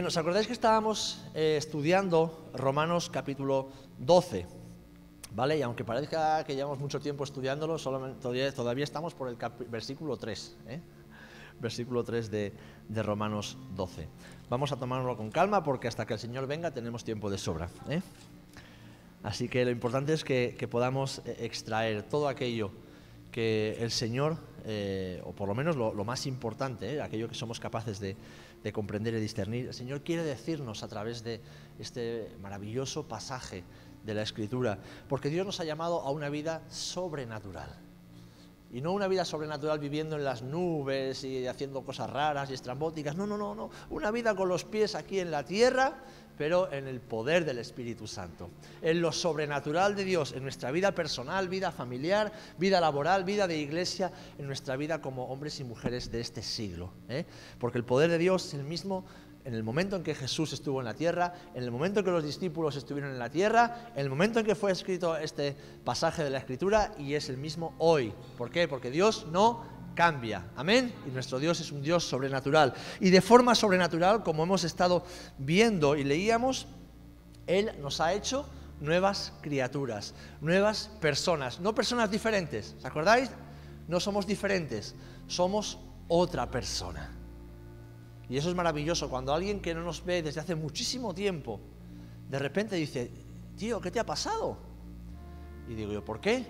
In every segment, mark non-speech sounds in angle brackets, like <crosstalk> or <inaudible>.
Bien, ¿os acordáis que estábamos eh, estudiando Romanos capítulo 12? ¿Vale? Y aunque parezca que llevamos mucho tiempo estudiándolo, todavía, estamos por el versículo 3. ¿eh? Versículo 3 de, Romanos 12. Vamos a tomárnoslo con calma porque hasta que el Señor venga tenemos tiempo de sobra. ¿eh? Así que lo importante es que, podamos eh, extraer todo aquello que el Señor, eh, o por lo menos lo, más importante, ¿eh? aquello que somos capaces de, de, comprender y discernir, el Señor quiere decirnos a través de este maravilloso pasaje de la Escritura, porque Dios nos ha llamado a una vida sobrenatural. Y no una vida sobrenatural viviendo en las nubes y haciendo cosas raras y estrambóticas. No, no, no, no. Una vida con los pies aquí en la tierra, pero en el poder del Espíritu Santo. En lo sobrenatural de Dios, en nuestra vida personal, vida familiar, vida laboral, vida de iglesia, en nuestra vida como hombres y mujeres de este siglo. ¿eh? Porque el poder de Dios es el mismo en el momento en que Jesús estuvo en la tierra, en el momento en que los discípulos estuvieron en la tierra, en el momento en que fue escrito este pasaje de la Escritura y es el mismo hoy. ¿Por qué? Porque Dios no cambia. Amén. Y nuestro Dios es un Dios sobrenatural. Y de forma sobrenatural, como hemos estado viendo y leíamos, Él nos ha hecho nuevas criaturas, nuevas personas, no personas diferentes. ¿Os acordáis? No somos diferentes, somos otra persona. Y eso es maravilloso, cuando alguien que no nos ve desde hace muchísimo tiempo, de repente dice, tío, ¿qué te ha pasado? Y digo yo, ¿por qué?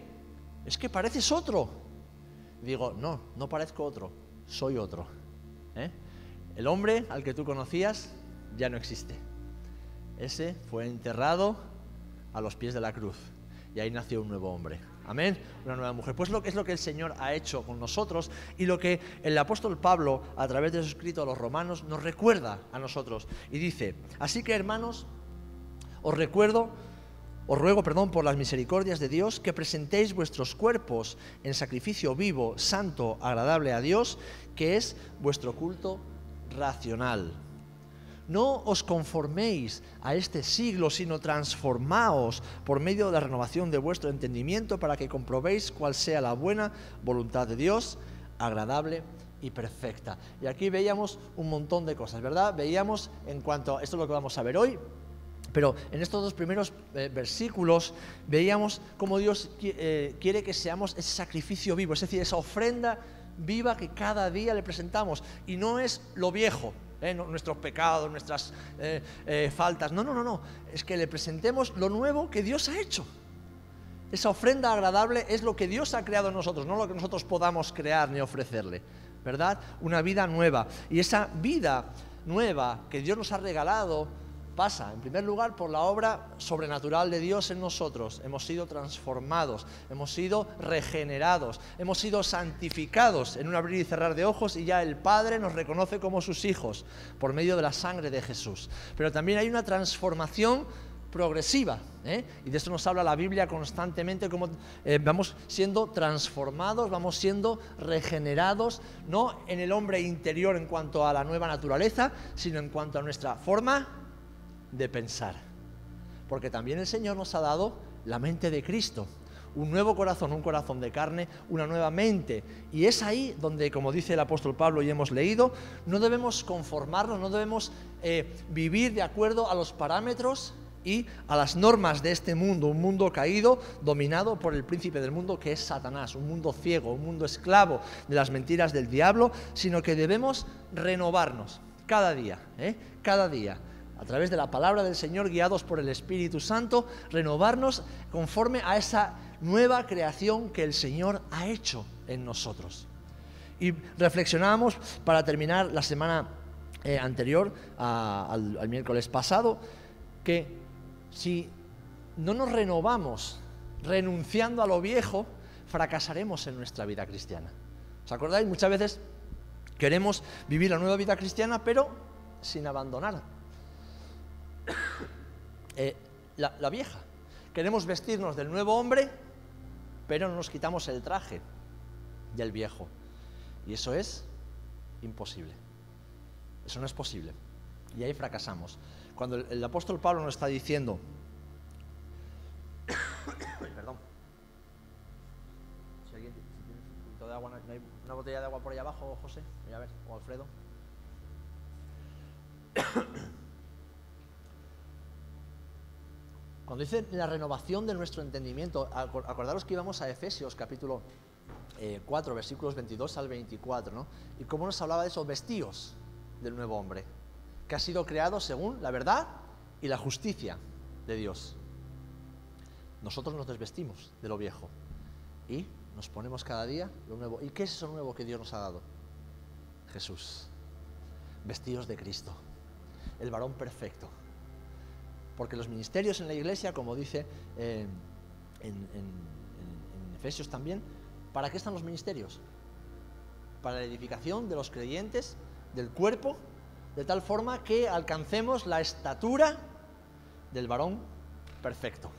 Es que pareces otro. Digo, no, no parezco otro, soy otro. ¿eh? El hombre al que tú conocías ya no existe. Ese fue enterrado a los pies de la cruz y ahí nació un nuevo hombre. Amén. Una nueva mujer. Pues lo que es lo que el Señor ha hecho con nosotros y lo que el apóstol Pablo, a través de su escrito a los romanos, nos recuerda a nosotros. Y dice, así que hermanos, os recuerdo, os ruego, perdón, por las misericordias de Dios, que presentéis vuestros cuerpos en sacrificio vivo, santo, agradable a Dios, que es vuestro culto racional. No os conforméis a este siglo, sino transformaos por medio de la renovación de vuestro entendimiento para que comprobéis cuál sea la buena voluntad de Dios, agradable y perfecta. Y aquí veíamos un montón de cosas, ¿verdad? Veíamos en cuanto, esto es lo que vamos a ver hoy, pero en estos dos primeros eh, versículos veíamos cómo Dios eh, quiere que seamos ese sacrificio vivo, es decir, esa ofrenda viva que cada día le presentamos. Y no es lo viejo, ¿eh? nuestros pecados, nuestras eh, faltas. No, no, no, no. Es que le presentemos lo nuevo que Dios ha hecho. Esa ofrenda agradable es lo que Dios ha creado en nosotros, no lo que nosotros podamos crear ni ofrecerle. ¿Verdad? Una vida nueva. Y esa vida nueva que Dios nos ha regalado pasa, en primer lugar, por la obra sobrenatural de Dios en nosotros. Hemos sido transformados, hemos sido regenerados, hemos sido santificados en un abrir y cerrar de ojos y ya el Padre nos reconoce como sus hijos por medio de la sangre de Jesús. Pero también hay una transformación progresiva. ¿eh? Y de esto nos habla la Biblia constantemente, como eh, vamos siendo transformados, vamos siendo regenerados, no en el hombre interior en cuanto a la nueva naturaleza, sino en cuanto a nuestra forma de pensar. Porque también el Señor nos ha dado la mente de Cristo, un nuevo corazón, un corazón de carne, una nueva mente. Y es ahí donde, como dice el apóstol Pablo y hemos leído, no debemos conformarnos, no debemos eh, vivir de acuerdo a los parámetros y a las normas de este mundo, un mundo caído, dominado por el príncipe del mundo que es Satanás, un mundo ciego, un mundo esclavo de las mentiras del diablo, sino que debemos renovarnos cada día, ¿eh? cada día a través de la palabra del Señor, guiados por el Espíritu Santo, renovarnos conforme a esa nueva creación que el Señor ha hecho en nosotros. Y reflexionábamos para terminar la semana eh, anterior al, al miércoles pasado, que si no nos renovamos renunciando a lo viejo, fracasaremos en nuestra vida cristiana. ¿Os acordáis? Muchas veces queremos vivir la nueva vida cristiana, pero sin abandonar eh, la, vieja. Queremos vestirnos del nuevo hombre, pero no nos quitamos el traje del viejo. Y eso es imposible. Eso no es posible. Y ahí fracasamos. Cuando el, apóstol Pablo nos está diciendo, <coughs> perdón, si alguien tiene de agua, ¿no hay una botella de agua por ahí abajo, José? a ver, o Alfredo. <coughs> Cuando dice la renovación de nuestro entendimiento, acordaros que íbamos a Efesios capítulo 4, eh, versículos 22 al 24, ¿no? Y cómo nos hablaba de esos vestidos del nuevo hombre, que ha sido creado según la verdad y la justicia de Dios. Nosotros nos desvestimos de lo viejo y nos ponemos cada día lo nuevo. ¿Y qué es eso nuevo que Dios nos ha dado? Jesús. Vestidos de Cristo. El varón perfecto. Porque los ministerios en la iglesia, como dice eh, en Efesios también, ¿Para qué están los ministerios? Para la edificación de los creyentes, del cuerpo, de tal forma que alcancemos la estatura del varón perfecto.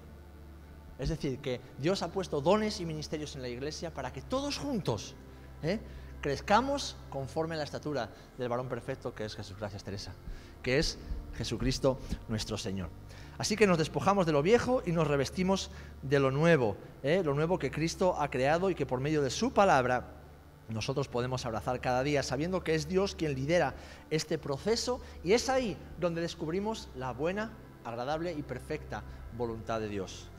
Es decir, que Dios ha puesto dones y ministerios en la iglesia para que todos juntos ¿eh? crezcamos conforme a la estatura del varón perfecto que es Jesús. Gracias, Teresa. Que es Jesucristo nuestro Señor. Así que nos despojamos de lo viejo y nos revestimos de lo nuevo, ¿eh? lo nuevo que Cristo ha creado y que por medio de su palabra nosotros podemos abrazar cada día, sabiendo que es Dios quien lidera este proceso y es ahí donde descubrimos la buena, agradable y perfecta voluntad de Dios.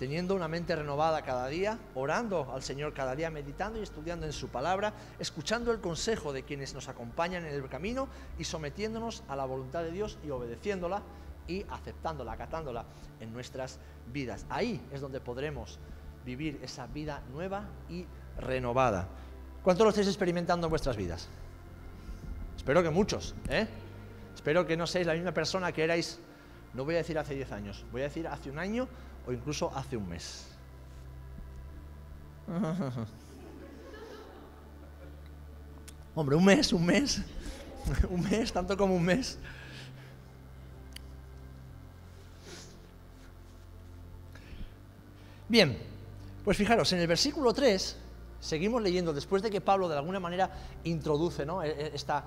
Teniendo una mente renovada cada día, orando al Señor cada día, meditando y estudiando en su palabra, escuchando el consejo de quienes nos acompañan en el camino y sometiéndonos a la voluntad de Dios y obedeciéndola, y aceptándola, acatándola en nuestras vidas. Ahí es donde podremos vivir esa vida nueva y renovada. ¿Cuántos lo estáis experimentando en vuestras vidas? Espero que muchos, ¿eh? Espero que no seáis la misma persona que erais, no voy a decir hace 10 años, voy a decir hace un año o incluso hace un mes. <laughs> Hombre, un mes, un mes, <laughs> un mes, tanto como un mes. Bien, pues fijaros, en el versículo 3 seguimos leyendo, después de que Pablo de alguna manera introduce e, e, esta,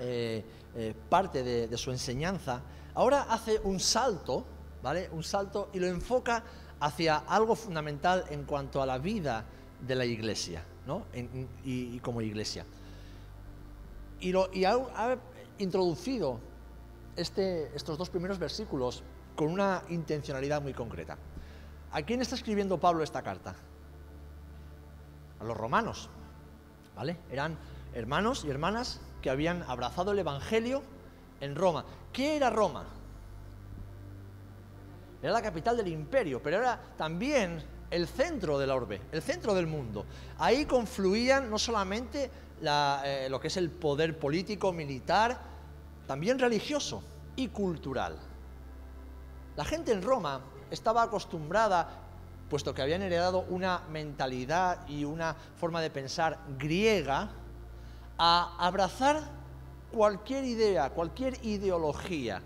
eh, eh, parte de, de, su enseñanza, ahora hace un salto, ¿vale? Un salto y lo enfoca hacia algo fundamental en cuanto a la vida de la iglesia, ¿no? y, como iglesia. Y, ha, introducido este, estos dos primeros versículos con una intencionalidad muy concreta. ¿A quién está escribiendo Pablo esta carta? A los romanos, ¿vale? Eran hermanos y hermanas que habían abrazado el Evangelio en Roma. ¿Qué era Roma? Era la capital del imperio, pero era también el centro de la orbe, el centro del mundo. Ahí confluían no solamente eh, lo que es el poder político, militar, también religioso y cultural. La gente en Roma estaba acostumbrada, puesto que habían heredado una mentalidad y una forma de pensar griega, a abrazar cualquier idea, cualquier ideología.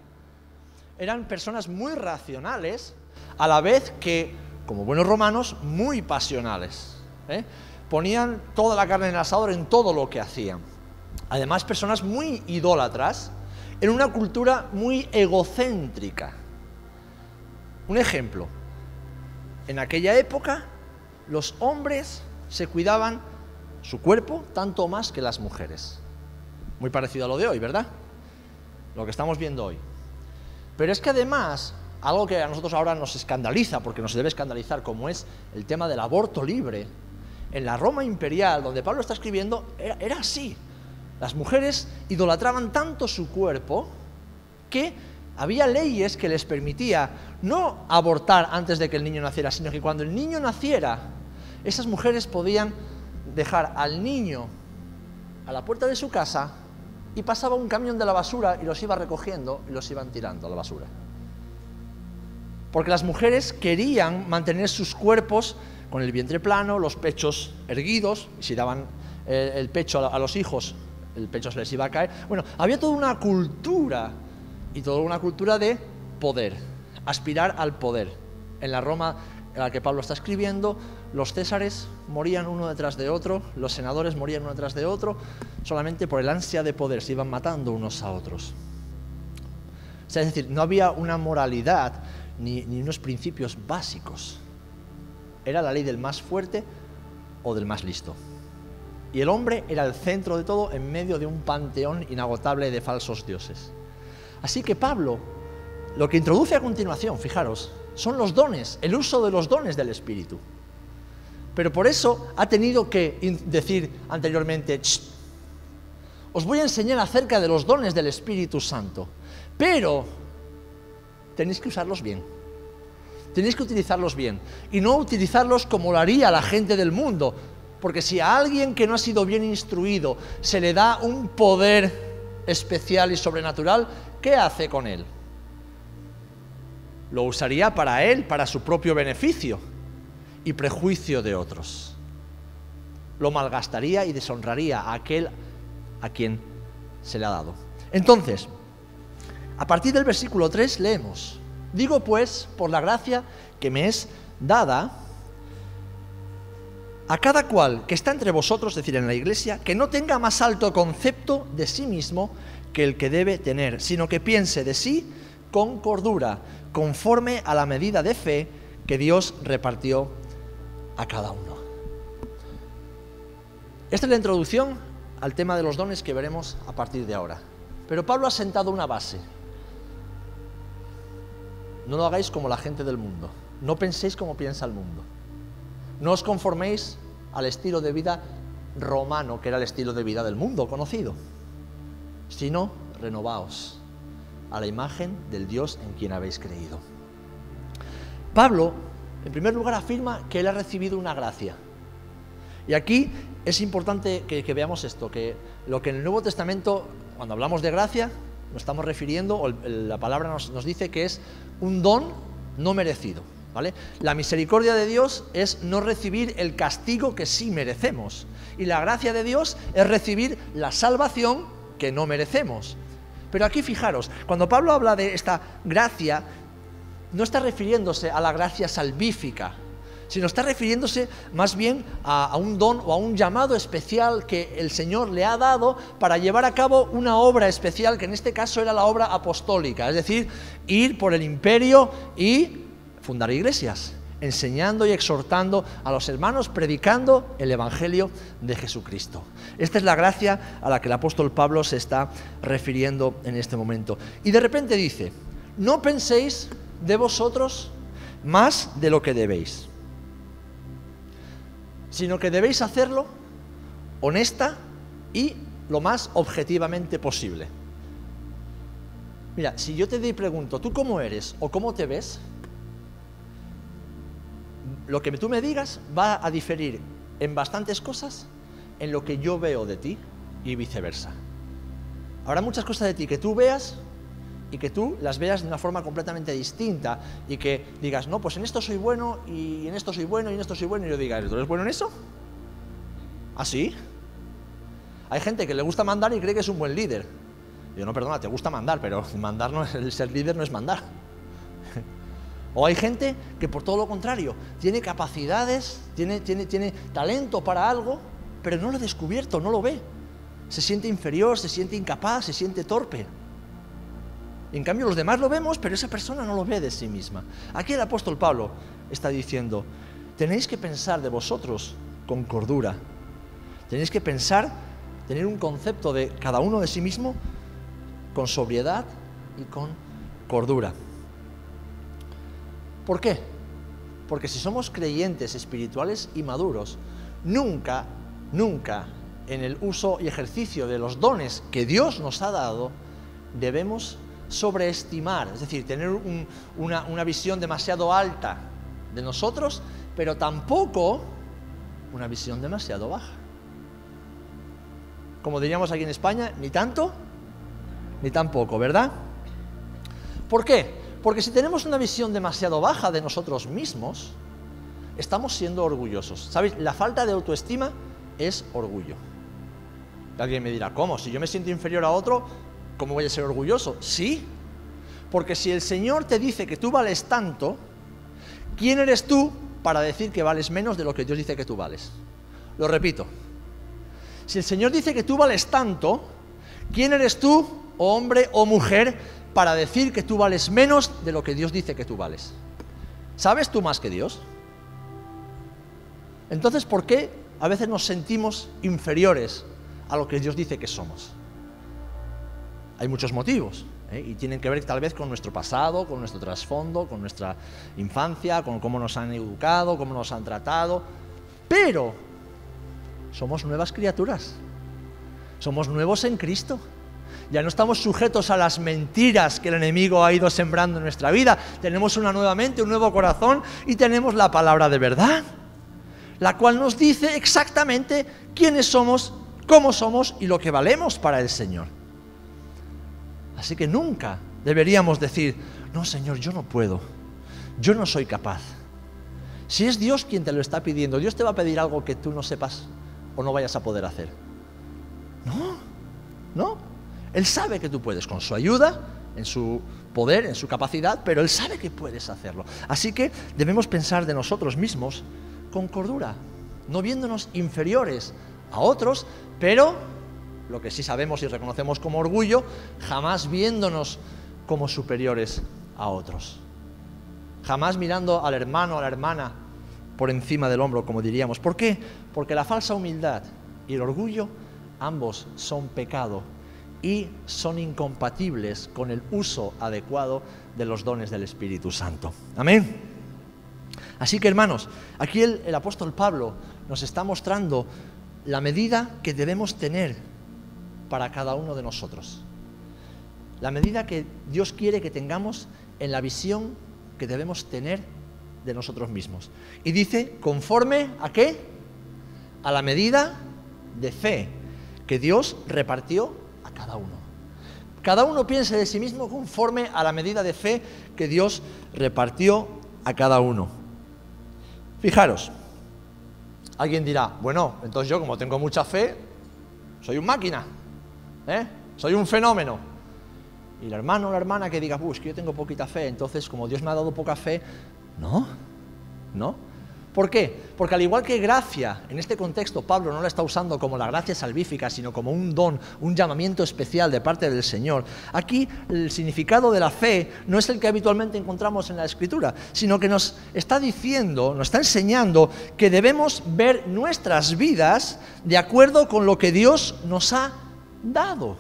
Eran personas muy racionales, a la vez que, como buenos romanos, muy pasionales. ¿eh? Ponían toda la carne en el asador en todo lo que hacían. Además, personas muy idólatras, en una cultura muy egocéntrica. Un ejemplo, en aquella época los hombres se cuidaban su cuerpo tanto más que las mujeres. Muy parecido a lo de hoy, ¿verdad? Lo que estamos viendo hoy. Pero es que además, algo que a nosotros ahora nos escandaliza, porque nos debe escandalizar, como es el tema del aborto libre, en la Roma imperial, donde Pablo está escribiendo, era, era así. Las mujeres idolatraban tanto su cuerpo que había leyes que les permitía no abortar antes de que el niño naciera, sino que cuando el niño naciera, esas mujeres podían dejar al niño a la puerta de su casa y pasaba un camión de la basura y los iba recogiendo y los iban tirando a la basura. Porque las mujeres querían mantener sus cuerpos con el vientre plano, los pechos erguidos, y si daban eh, el pecho a los hijos, el pecho se les iba a caer. Bueno, había toda una cultura y toda una cultura de poder, aspirar al poder. En la Roma en la que Pablo está escribiendo, los césares morían uno detrás de otro, los senadores morían uno detrás de otro, solamente por el ansia de poder, se iban matando unos a otros. es decir, no había una moralidad ni, ni unos principios básicos. Era la ley del más fuerte o del más listo. Y el hombre era el centro de todo en medio de un panteón inagotable de falsos dioses. Así que Pablo lo que introduce a continuación, fijaros, son los dones, el uso de los dones del Espíritu. Pero por eso ha tenido que decir anteriormente, os voy a enseñar acerca de los dones del Espíritu Santo, pero tenéis que usarlos bien. Tenéis que utilizarlos bien y no utilizarlos como lo haría la gente del mundo, porque si a alguien que no ha sido bien instruido se le da un poder especial y sobrenatural, ¿qué hace con él? Lo usaría para él, para su propio beneficio y prejuicio de otros. Lo malgastaría y deshonraría a aquel a quien se le ha dado. Entonces, a partir del versículo 3 leemos, digo pues, por la gracia que me es dada, a cada cual que está entre vosotros, es decir, en la iglesia, que no tenga más alto concepto de sí mismo que el que debe tener, sino que piense de sí con cordura, conforme a la medida de fe que Dios repartió a cada uno. Esta es la introducción al tema de los dones que veremos a partir de ahora. Pero Pablo ha sentado una base. No lo hagáis como la gente del mundo. No penséis como piensa el mundo. No os conforméis al estilo de vida romano, que era el estilo de vida del mundo conocido, sino renovaos a la imagen del Dios en quien habéis creído. Pablo, en primer lugar, afirma que él ha recibido una gracia. Y aquí es importante que, veamos esto, que lo que en el Nuevo Testamento, cuando hablamos de gracia, nos estamos refiriendo, o la palabra nos dice que es un don no merecido. La misericordia de Dios es no recibir el castigo que sí merecemos. Y la gracia de Dios es recibir la salvación que no merecemos. Pero aquí fijaros, cuando Pablo habla de esta gracia, no está refiriéndose a la gracia salvífica, sino está refiriéndose más bien a, un don o a un llamado especial que el Señor le ha dado para llevar a cabo una obra especial, que en este caso era la obra apostólica, es decir, ir por el imperio y fundar iglesias, enseñando y exhortando a los hermanos, predicando el Evangelio de Jesucristo. Esta es la gracia a la que el apóstol Pablo se está refiriendo en este momento. Y de repente dice, no penséis de vosotros más de lo que debéis, sino que debéis hacerlo honesta y lo más objetivamente posible. Mira, si yo te pregunto, ¿tú cómo eres o cómo te ves? Lo que tú me digas va a diferir en bastantes cosas en lo que yo veo de ti y viceversa. Habrá muchas cosas de ti que tú veas y que tú las veas de una forma completamente distinta y que digas, no, pues en esto soy bueno y en esto soy bueno y en esto soy bueno y yo diga, ¿tú eres bueno en eso? ¿Así? ¿Ah, Hay gente que le gusta mandar y cree que es un buen líder. Yo no, perdona, te gusta mandar, pero mandar no, el ser líder no es mandar. O hay gente que por todo lo contrario, tiene capacidades, tiene, talento para algo, pero no lo ha descubierto, no lo ve. Se siente inferior, se siente incapaz, se siente torpe. En cambio los demás lo vemos, pero esa persona no lo ve de sí misma. Aquí el apóstol Pablo está diciendo, tenéis que pensar de vosotros con cordura. Tenéis que pensar, tener un concepto de cada uno de sí mismo con sobriedad y con cordura. ¿Por qué? Porque si somos creyentes espirituales y maduros, nunca, nunca en el uso y ejercicio de los dones que Dios nos ha dado, debemos sobreestimar, es decir, tener una, una visión demasiado alta de nosotros, pero tampoco una visión demasiado baja. Como diríamos aquí en España, ni tanto ni tampoco, ¿verdad? ¿Por qué? Porque si tenemos una visión demasiado baja de nosotros mismos, estamos siendo orgullosos. ¿Sabéis? La falta de autoestima es orgullo. Alguien me dirá, ¿cómo? Si yo me siento inferior a otro, ¿cómo voy a ser orgulloso? Sí, porque si el Señor te dice que tú vales tanto, ¿quién eres tú para decir que vales menos de lo que Dios dice que tú vales? Lo repito. Si el Señor dice que tú vales tanto, ¿quién eres tú, hombre o mujer, para decir que tú vales menos de lo que Dios dice que tú vales. ¿Sabes tú más que Dios? Entonces, ¿por qué a veces nos sentimos inferiores a lo que Dios dice que somos. Hay muchos motivos ¿eh? y tienen que ver tal vez con nuestro pasado, con nuestro trasfondo, con nuestra infancia, con cómo nos han educado, cómo nos han tratado, pero somos nuevas criaturas, somos nuevos en Cristo. Ya no estamos sujetos a las mentiras que el enemigo ha ido sembrando en nuestra vida. Tenemos una nueva mente, un nuevo corazón y tenemos la palabra de verdad, la cual nos dice exactamente quiénes somos, cómo somos y lo que valemos para el Señor. Así que nunca deberíamos decir, no Señor, yo no puedo, yo no soy capaz. Si es Dios quien te lo está pidiendo, Dios te va a pedir algo que tú no sepas o no vayas a poder hacer. No, no. Él sabe que tú puedes con su ayuda, en su poder, en su capacidad, pero Él sabe que puedes hacerlo. Así que debemos pensar de nosotros mismos con cordura, no viéndonos inferiores a otros, pero lo que sí sabemos y reconocemos como orgullo, jamás viéndonos como superiores a otros. Jamás mirando al hermano, a la hermana por encima del hombro, como diríamos. ¿Por qué? Porque la falsa humildad y el orgullo, ambos son pecado y son incompatibles con el uso adecuado de los dones del Espíritu Santo. Amén. Así que hermanos, aquí el, el apóstol Pablo nos está mostrando la medida que debemos tener para cada uno de nosotros. La medida que Dios quiere que tengamos en la visión que debemos tener de nosotros mismos. Y dice, conforme a qué? A la medida de fe que Dios repartió cada uno. Cada uno piense de sí mismo conforme a la medida de fe que Dios repartió a cada uno. Fijaros, alguien dirá, bueno, entonces yo como tengo mucha fe, soy un máquina, ¿eh? soy un fenómeno. Y el hermano o la hermana que diga, pues que yo tengo poquita fe, entonces como Dios me ha dado poca fe, no, no. ¿Por qué? Porque al igual que gracia, en este contexto Pablo no la está usando como la gracia salvífica, sino como un don, un llamamiento especial de parte del Señor. Aquí el significado de la fe no es el que habitualmente encontramos en la Escritura, sino que nos está diciendo, nos está enseñando que debemos ver nuestras vidas de acuerdo con lo que Dios nos ha dado.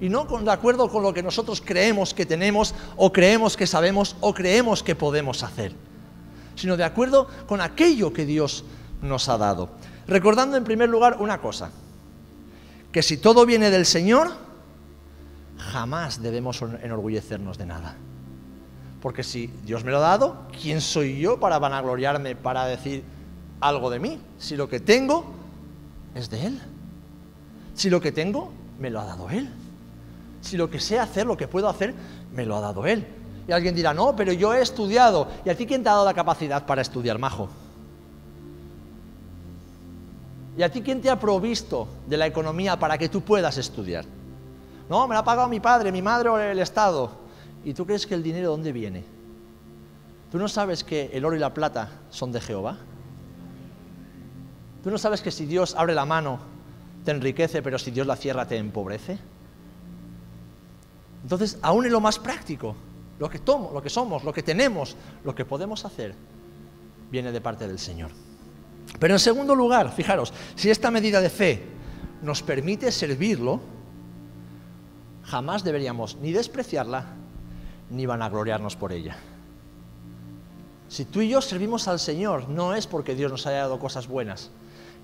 Y no de acuerdo con lo que nosotros creemos que tenemos o creemos que sabemos o creemos que podemos hacer sino de acuerdo con aquello que Dios nos ha dado. Recordando en primer lugar una cosa, que si todo viene del Señor, jamás debemos enorgullecernos de nada. Porque si Dios me lo ha dado, ¿quién soy yo para vanagloriarme, para decir algo de mí? Si lo que tengo es de Él. Si lo que tengo, me lo ha dado Él. Si lo que sé hacer, lo que puedo hacer, me lo ha dado Él. Y alguien dirá, no, pero yo he estudiado. ¿Y a ti quién te ha dado la capacidad para estudiar, majo? ¿Y a ti quién te ha provisto de la economía para que tú puedas estudiar? No, me la ha pagado mi padre, mi madre o el Estado. ¿Y tú crees que el dinero dónde viene? ¿Tú no sabes que el oro y la plata son de Jehová? ¿Tú no sabes que si Dios abre la mano te enriquece, pero si Dios la cierra te empobrece? Entonces, aún en lo más práctico, lo que, tomo, lo que somos, lo que tenemos, lo que podemos hacer, viene de parte del Señor. Pero en segundo lugar, fijaros, si esta medida de fe nos permite servirlo, jamás deberíamos ni despreciarla ni vanagloriarnos por ella. Si tú y yo servimos al Señor, no es porque Dios nos haya dado cosas buenas,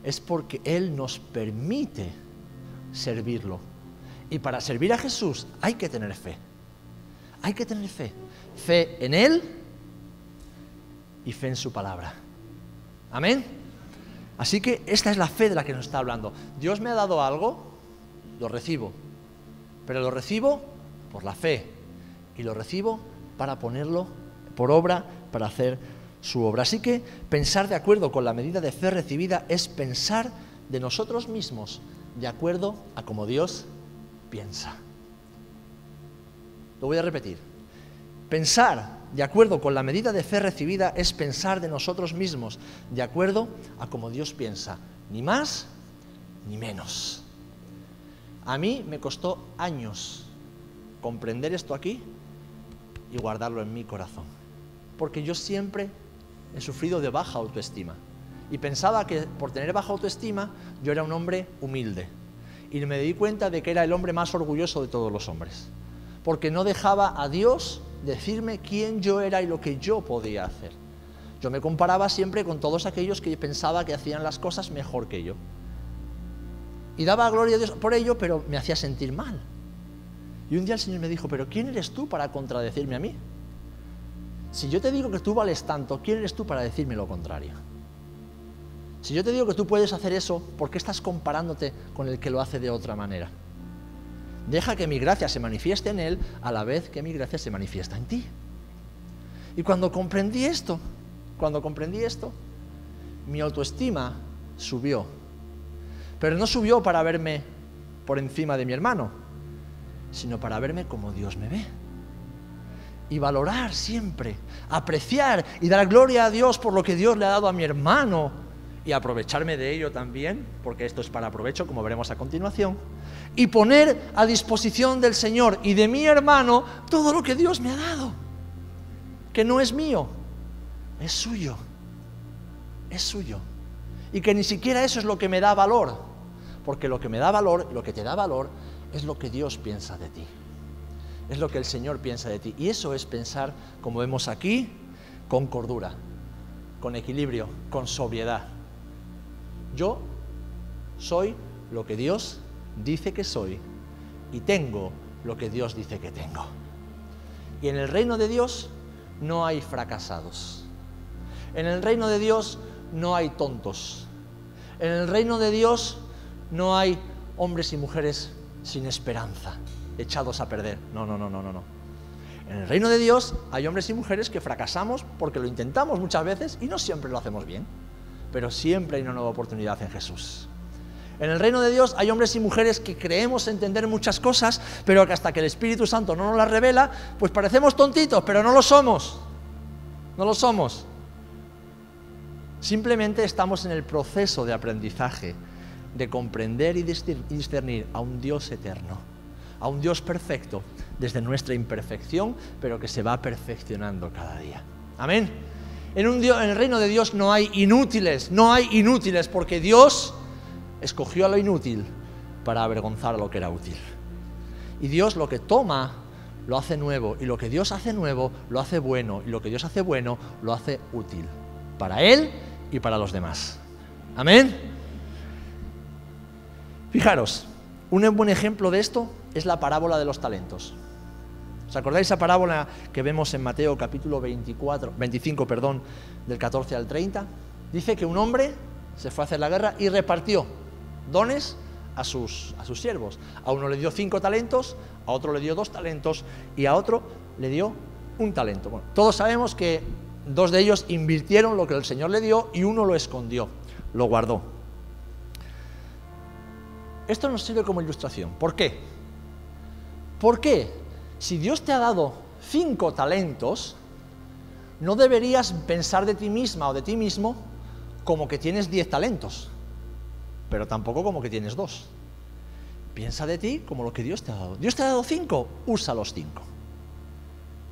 es porque Él nos permite servirlo. Y para servir a Jesús hay que tener fe. Hay que tener fe. Fe en Él y fe en su palabra. Amén. Así que esta es la fe de la que nos está hablando. Dios me ha dado algo, lo recibo. Pero lo recibo por la fe. Y lo recibo para ponerlo por obra, para hacer su obra. Así que pensar de acuerdo con la medida de fe recibida es pensar de nosotros mismos de acuerdo a como Dios piensa. Lo voy a repetir. Pensar de acuerdo con la medida de fe recibida es pensar de nosotros mismos de acuerdo a como Dios piensa, ni más ni menos. A mí me costó años comprender esto aquí y guardarlo en mi corazón, porque yo siempre he sufrido de baja autoestima y pensaba que por tener baja autoestima yo era un hombre humilde. Y me di cuenta de que era el hombre más orgulloso de todos los hombres, porque no dejaba a Dios decirme quién yo era y lo que yo podía hacer. Yo me comparaba siempre con todos aquellos que pensaba que hacían las cosas mejor que yo. Y daba gloria a Dios por ello, pero me hacía sentir mal. Y un día el Señor me dijo, pero ¿quién eres tú para contradecirme a mí? Si yo te digo que tú vales tanto, ¿quién eres tú para decirme lo contrario? Si yo te digo que tú puedes hacer eso, ¿por qué estás comparándote con el que lo hace de otra manera? Deja que mi gracia se manifieste en él a la vez que mi gracia se manifiesta en ti. Y cuando comprendí esto, cuando comprendí esto, mi autoestima subió. Pero no subió para verme por encima de mi hermano, sino para verme como Dios me ve. Y valorar siempre, apreciar y dar gloria a Dios por lo que Dios le ha dado a mi hermano y aprovecharme de ello también, porque esto es para aprovecho, como veremos a continuación, y poner a disposición del Señor y de mi hermano todo lo que Dios me ha dado, que no es mío, es suyo, es suyo. Y que ni siquiera eso es lo que me da valor, porque lo que me da valor, lo que te da valor, es lo que Dios piensa de ti. Es lo que el Señor piensa de ti. Y eso es pensar, como vemos aquí, con cordura, con equilibrio, con sobriedad. Yo soy lo que Dios dice que soy y tengo lo que Dios dice que tengo. Y en el reino de Dios no hay fracasados. En el reino de Dios no hay tontos. En el reino de Dios no hay hombres y mujeres sin esperanza, echados a perder. No, no, no, no, no, no. En el reino de Dios hay hombres y mujeres que fracasamos porque lo intentamos muchas veces y no siempre lo hacemos bien, pero siempre hay una nueva oportunidad en Jesús. En el reino de Dios hay hombres y mujeres que creemos entender muchas cosas, pero que hasta que el Espíritu Santo no nos las revela, pues parecemos tontitos, pero no lo somos. No lo somos. Simplemente estamos en el proceso de aprendizaje de comprender y discernir a un Dios eterno, a un Dios perfecto desde nuestra imperfección, pero que se va perfeccionando cada día. Amén. En, un en el reino de Dios no hay inútiles, no hay inútiles, porque Dios escogió a lo inútil para avergonzar a lo que era útil. Y Dios lo que toma lo hace nuevo, y lo que Dios hace nuevo lo hace bueno, y lo que Dios hace bueno lo hace útil, para Él y para los demás. Amén. Fijaros, un buen ejemplo de esto es la parábola de los talentos. ¿Os acordáis esa parábola que vemos en Mateo capítulo 24, 25, perdón, del 14 al 30? Dice que un hombre se fue a hacer la guerra y repartió dones a sus, a sus siervos. A uno le dio cinco talentos, a otro le dio dos talentos y a otro le dio un talento. Bueno, todos sabemos que dos de ellos invirtieron lo que el Señor le dio y uno lo escondió, lo guardó. Esto nos sirve como ilustración. ¿Por qué? Porque si Dios te ha dado cinco talentos, no deberías pensar de ti misma o de ti mismo como que tienes diez talentos, pero tampoco como que tienes dos. Piensa de ti como lo que Dios te ha dado. Dios te ha dado cinco, usa los cinco.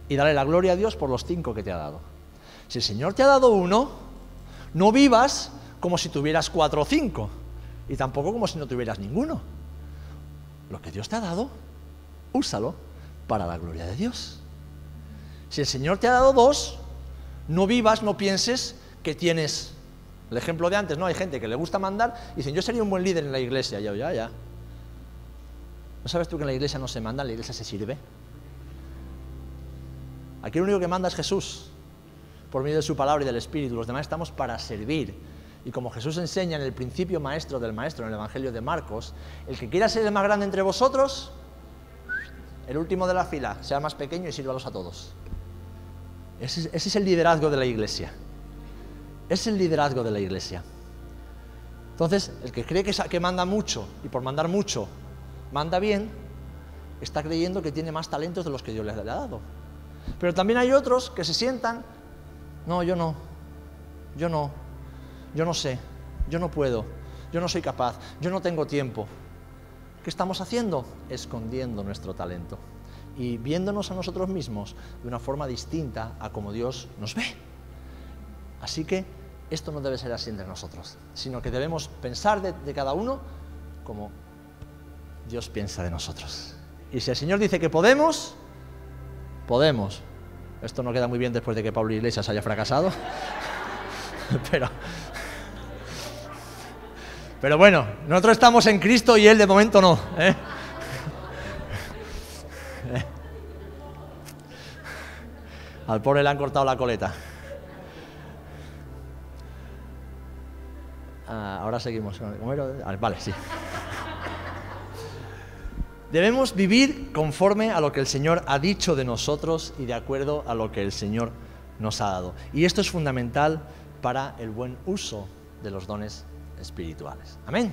Y dale la gloria a Dios por los cinco que te ha dado. Si el Señor te ha dado uno, no vivas como si tuvieras cuatro o cinco y tampoco como si no tuvieras ninguno. Lo que Dios te ha dado, úsalo para la gloria de Dios. Si el Señor te ha dado dos, no vivas, no pienses que tienes el ejemplo de antes, ¿no? Hay gente que le gusta mandar y dicen, yo sería un buen líder en la iglesia. Ya, ya, ya. ¿No sabes tú que en la iglesia no se manda, en la iglesia se sirve? Aquí el único que manda es Jesús, por medio de su palabra y del Espíritu. Los demás estamos para servir. Y como Jesús enseña en el principio maestro del maestro, en el Evangelio de Marcos, el que quiera ser el más grande entre vosotros, el último de la fila, sea más pequeño y sírvalos a todos. Ese, es el liderazgo de la iglesia. Es el liderazgo de la iglesia. Entonces, el que cree que, manda mucho y por mandar mucho manda bien, está creyendo que tiene más talentos de los que Dios le ha dado. Pero también hay otros que se sientan, no, yo no, yo no, yo no sé, yo no puedo, yo no soy capaz, yo no tengo tiempo. ¿Qué estamos haciendo? Escondiendo nuestro talento y viéndonos a nosotros mismos de una forma distinta a como Dios nos ve. Así que esto no debe ser así entre nosotros, sino que debemos pensar de, cada uno como Dios piensa de nosotros. Y si el Señor dice que podemos, podemos. Esto no queda muy bien después de que Pablo Iglesias haya fracasado. <laughs> pero, pero bueno, nosotros estamos en Cristo y Él de momento no. ¿eh? <laughs> Al pobre le han cortado la coleta. Seguimos. Ah, Vale, sí. Debemos vivir conforme a lo que el Señor ha dicho de nosotros y de acuerdo a lo que el Señor nos ha dado. Y esto es fundamental para el buen uso de los dones espirituales. Amén.